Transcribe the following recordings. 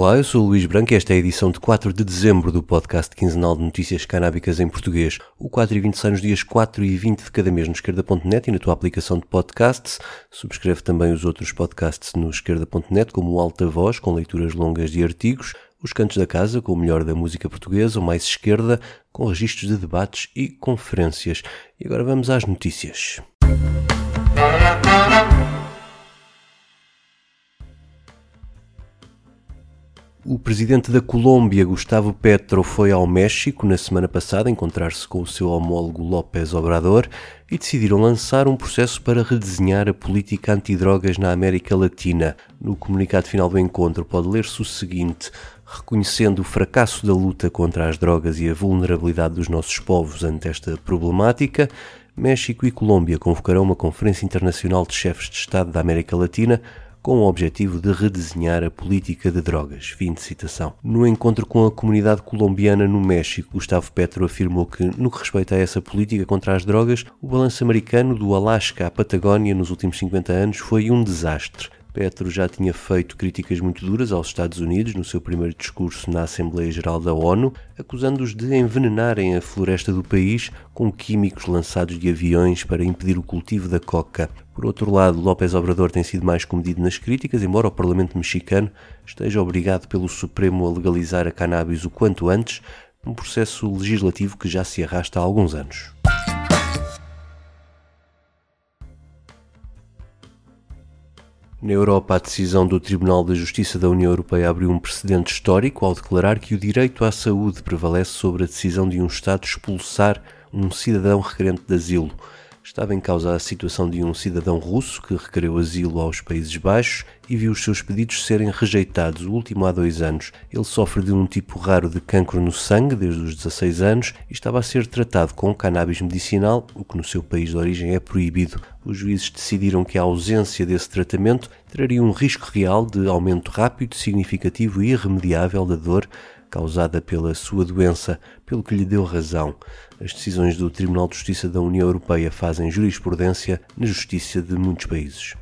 Olá, eu sou o Luís Branco e esta é a edição de 4 de dezembro do podcast quinzenal de notícias canábicas em português. O 4 e 20 sai nos dias 4 e 20 de cada mês no esquerda.net e na tua aplicação de podcasts. Subscreve também os outros podcasts no esquerda.net, como o Alta Voz, com leituras longas de artigos, os Cantos da Casa, com o melhor da música portuguesa, o Mais Esquerda, com registros de debates e conferências. E agora vamos às notícias. O presidente da Colômbia, Gustavo Petro, foi ao México na semana passada encontrar-se com o seu homólogo López Obrador e decidiram lançar um processo para redesenhar a política antidrogas na América Latina. No comunicado final do encontro pode ler-se o seguinte: reconhecendo o fracasso da luta contra as drogas e a vulnerabilidade dos nossos povos ante esta problemática, México e Colômbia convocarão uma conferência internacional de chefes de Estado da América Latina com o objetivo de redesenhar a política de drogas. Fim de citação. No encontro com a comunidade colombiana no México, Gustavo Petro afirmou que, no que respeita a essa política contra as drogas, o balanço americano do Alasca à Patagónia nos últimos 50 anos foi um desastre. Petro já tinha feito críticas muito duras aos Estados Unidos no seu primeiro discurso na Assembleia Geral da ONU, acusando-os de envenenarem a floresta do país com químicos lançados de aviões para impedir o cultivo da coca. Por outro lado, López Obrador tem sido mais comedido nas críticas, embora o Parlamento mexicano esteja obrigado pelo Supremo a legalizar a cannabis o quanto antes, um processo legislativo que já se arrasta há alguns anos. Na Europa, a decisão do Tribunal de Justiça da União Europeia abriu um precedente histórico ao declarar que o direito à saúde prevalece sobre a decisão de um Estado expulsar um cidadão requerente de asilo. Estava em causa a situação de um cidadão russo que requereu asilo aos Países Baixos e viu os seus pedidos serem rejeitados, o último há dois anos. Ele sofre de um tipo raro de cancro no sangue desde os 16 anos e estava a ser tratado com cannabis medicinal, o que no seu país de origem é proibido. Os juízes decidiram que a ausência desse tratamento traria um risco real de aumento rápido, significativo e irremediável da dor causada pela sua doença, pelo que lhe deu razão. As decisões do Tribunal de Justiça da União Europeia fazem jurisprudência na justiça de muitos países.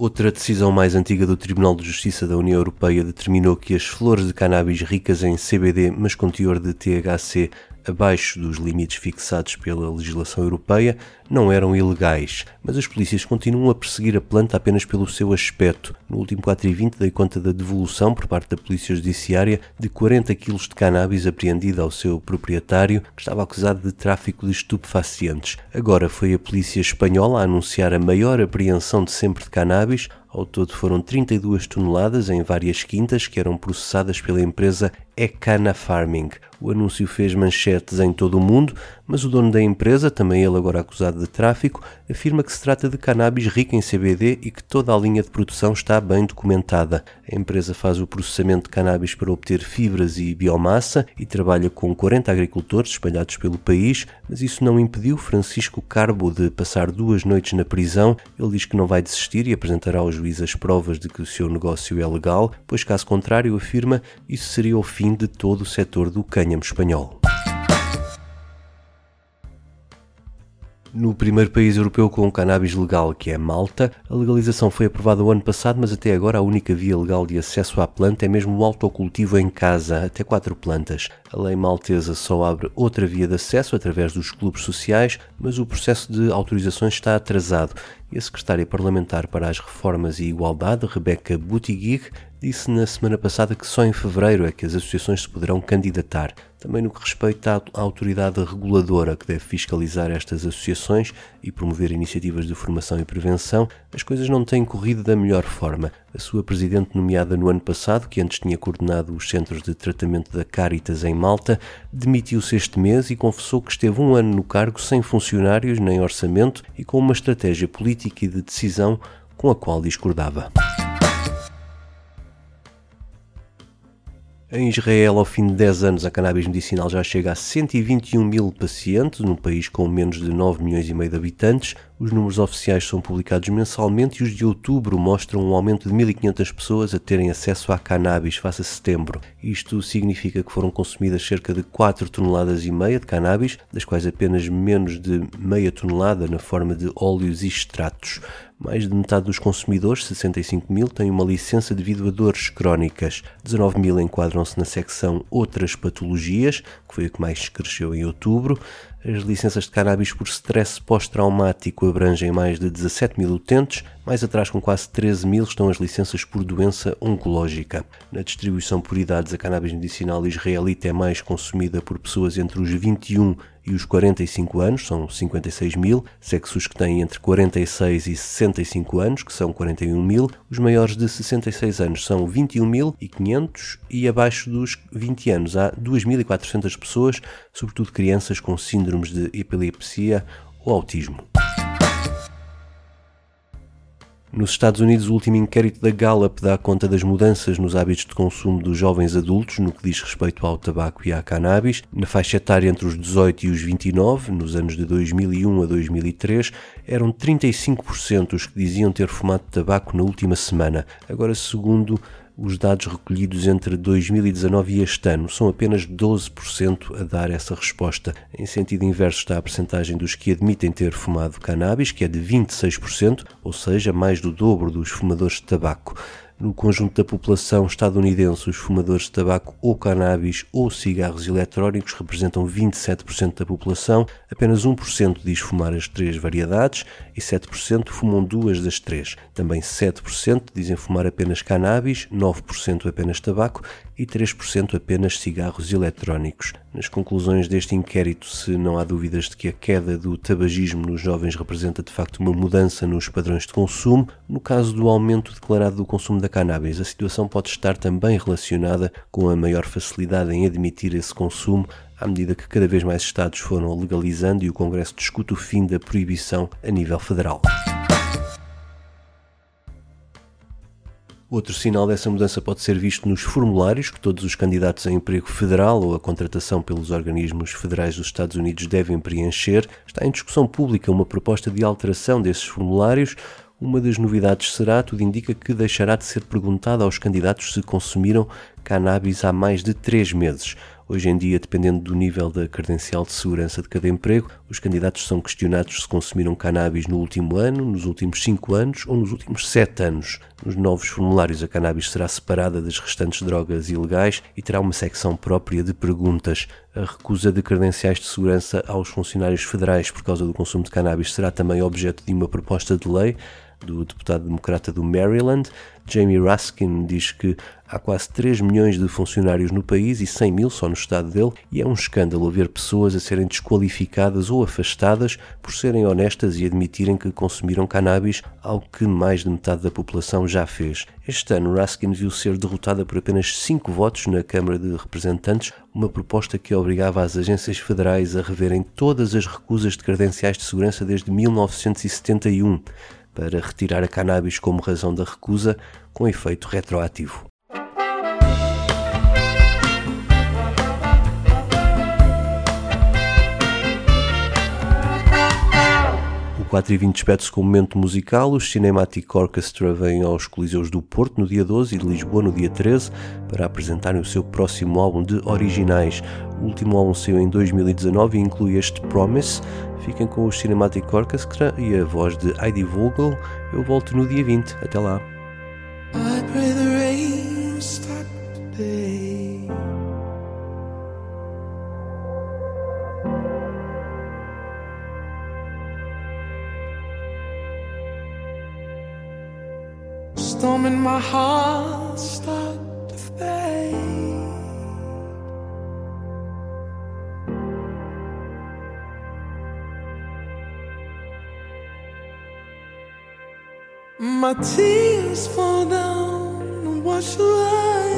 Outra decisão mais antiga do Tribunal de Justiça da União Europeia determinou que as flores de cannabis ricas em CBD, mas com teor de THC abaixo dos limites fixados pela legislação europeia, não eram ilegais, mas as polícias continuam a perseguir a planta apenas pelo seu aspecto. No último 4 e 20 dei conta da devolução por parte da Polícia Judiciária de 40 kg de cannabis apreendida ao seu proprietário, que estava acusado de tráfico de estupefacientes. Agora foi a Polícia Espanhola a anunciar a maior apreensão de sempre de cannabis, ao todo foram 32 toneladas em várias quintas que eram processadas pela empresa Ecana Farming. O anúncio fez manchetes em todo o mundo, mas o dono da empresa, também ele agora acusado de tráfico, afirma que se trata de cannabis rico em CBD e que toda a linha de produção está bem documentada. A empresa faz o processamento de cannabis para obter fibras e biomassa e trabalha com 40 agricultores espalhados pelo país, mas isso não impediu Francisco Carbo de passar duas noites na prisão. Ele diz que não vai desistir e apresentará ao juiz as provas de que o seu negócio é legal, pois caso contrário, afirma, isso seria o fim de todo o setor do cânhamo espanhol. No primeiro país europeu com cannabis legal, que é Malta, a legalização foi aprovada o ano passado, mas até agora a única via legal de acesso à planta é mesmo o autocultivo em casa, até quatro plantas. A lei maltesa só abre outra via de acesso através dos clubes sociais, mas o processo de autorizações está atrasado e a secretária parlamentar para as reformas e igualdade, Rebecca Buttigieg, disse na semana passada que só em fevereiro é que as associações se poderão candidatar. Também no que respeita à autoridade reguladora que deve fiscalizar estas associações e promover iniciativas de formação e prevenção, as coisas não têm corrido da melhor forma. A sua presidente, nomeada no ano passado, que antes tinha coordenado os centros de tratamento da Caritas em Malta, demitiu-se este mês e confessou que esteve um ano no cargo sem funcionários nem orçamento e com uma estratégia política e de decisão com a qual discordava. Em Israel, ao fim de 10 anos, a cannabis medicinal já chega a 121 mil pacientes, num país com menos de 9 milhões e meio de habitantes. Os números oficiais são publicados mensalmente e os de outubro mostram um aumento de 1.500 pessoas a terem acesso à cannabis face a setembro. Isto significa que foram consumidas cerca de 4 toneladas e meia de cannabis, das quais apenas menos de meia tonelada na forma de óleos e extratos. Mais de metade dos consumidores, 65 mil, têm uma licença devido a dores crónicas. 19 mil enquadram-se na secção Outras Patologias, que foi a que mais cresceu em outubro. As licenças de cannabis por stress pós-traumático abrangem mais de 17 mil utentes, mais atrás, com quase 13 mil, estão as licenças por doença oncológica. Na distribuição por idades, a cannabis medicinal israelita é mais consumida por pessoas entre os 21 e os 45 anos, são 56 mil, sexos que têm entre 46 e 65 anos, que são 41 mil, os maiores de 66 anos são 21.500 e abaixo dos 20 anos. Há 2.400 pessoas, sobretudo crianças com síndromes de epilepsia ou autismo. Nos Estados Unidos, o último inquérito da Gallup dá conta das mudanças nos hábitos de consumo dos jovens adultos no que diz respeito ao tabaco e à cannabis. Na faixa etária entre os 18 e os 29, nos anos de 2001 a 2003, eram 35% os que diziam ter fumado tabaco na última semana. Agora, segundo os dados recolhidos entre 2019 e este ano são apenas 12% a dar essa resposta. Em sentido inverso está a percentagem dos que admitem ter fumado cannabis, que é de 26%, ou seja, mais do dobro dos fumadores de tabaco. No conjunto da população estadunidense, os fumadores de tabaco ou cannabis ou cigarros eletrónicos representam 27% da população, apenas 1% diz fumar as três variedades e 7% fumam duas das três. Também 7% dizem fumar apenas cannabis, 9% apenas tabaco e 3% apenas cigarros eletrónicos. Nas conclusões deste inquérito, se não há dúvidas de que a queda do tabagismo nos jovens representa de facto uma mudança nos padrões de consumo, no caso do aumento declarado do consumo da cannabis, a situação pode estar também relacionada com a maior facilidade em admitir esse consumo à medida que cada vez mais Estados foram legalizando e o Congresso discute o fim da proibição a nível federal. Outro sinal dessa mudança pode ser visto nos formulários que todos os candidatos a emprego federal ou a contratação pelos organismos federais dos Estados Unidos devem preencher. Está em discussão pública uma proposta de alteração desses formulários. Uma das novidades será, tudo indica que deixará de ser perguntado aos candidatos se consumiram cannabis há mais de três meses. Hoje em dia, dependendo do nível da credencial de segurança de cada emprego, os candidatos são questionados se consumiram cannabis no último ano, nos últimos cinco anos ou nos últimos sete anos. Nos novos formulários, a cannabis será separada das restantes drogas ilegais e terá uma secção própria de perguntas. A recusa de credenciais de segurança aos funcionários federais por causa do consumo de cannabis será também objeto de uma proposta de lei do deputado democrata do Maryland. Jamie Raskin diz que há quase 3 milhões de funcionários no país e 100 mil só no estado dele, e é um escândalo ver pessoas a serem desqualificadas ou afastadas por serem honestas e admitirem que consumiram cannabis, algo que mais de metade da população já fez. Este ano, Raskin viu ser derrotada por apenas 5 votos na Câmara de Representantes, uma proposta que obrigava as agências federais a reverem todas as recusas de credenciais de segurança desde 1971 para retirar a cannabis como razão da recusa, com efeito retroativo. O 4 e 20 despede-se com um momento musical. O Cinematic Orchestra vem aos Coliseus do Porto no dia 12 e de Lisboa no dia 13 para apresentarem o seu próximo álbum de originais. O último álbum saiu em 2019 e inclui este Promise, Fiquem com o Cinematic Orchestra e a voz de Heidi Vogel. Eu volto no dia 20. Até lá. Storm in my heart start to fade My tears fall down and wash away.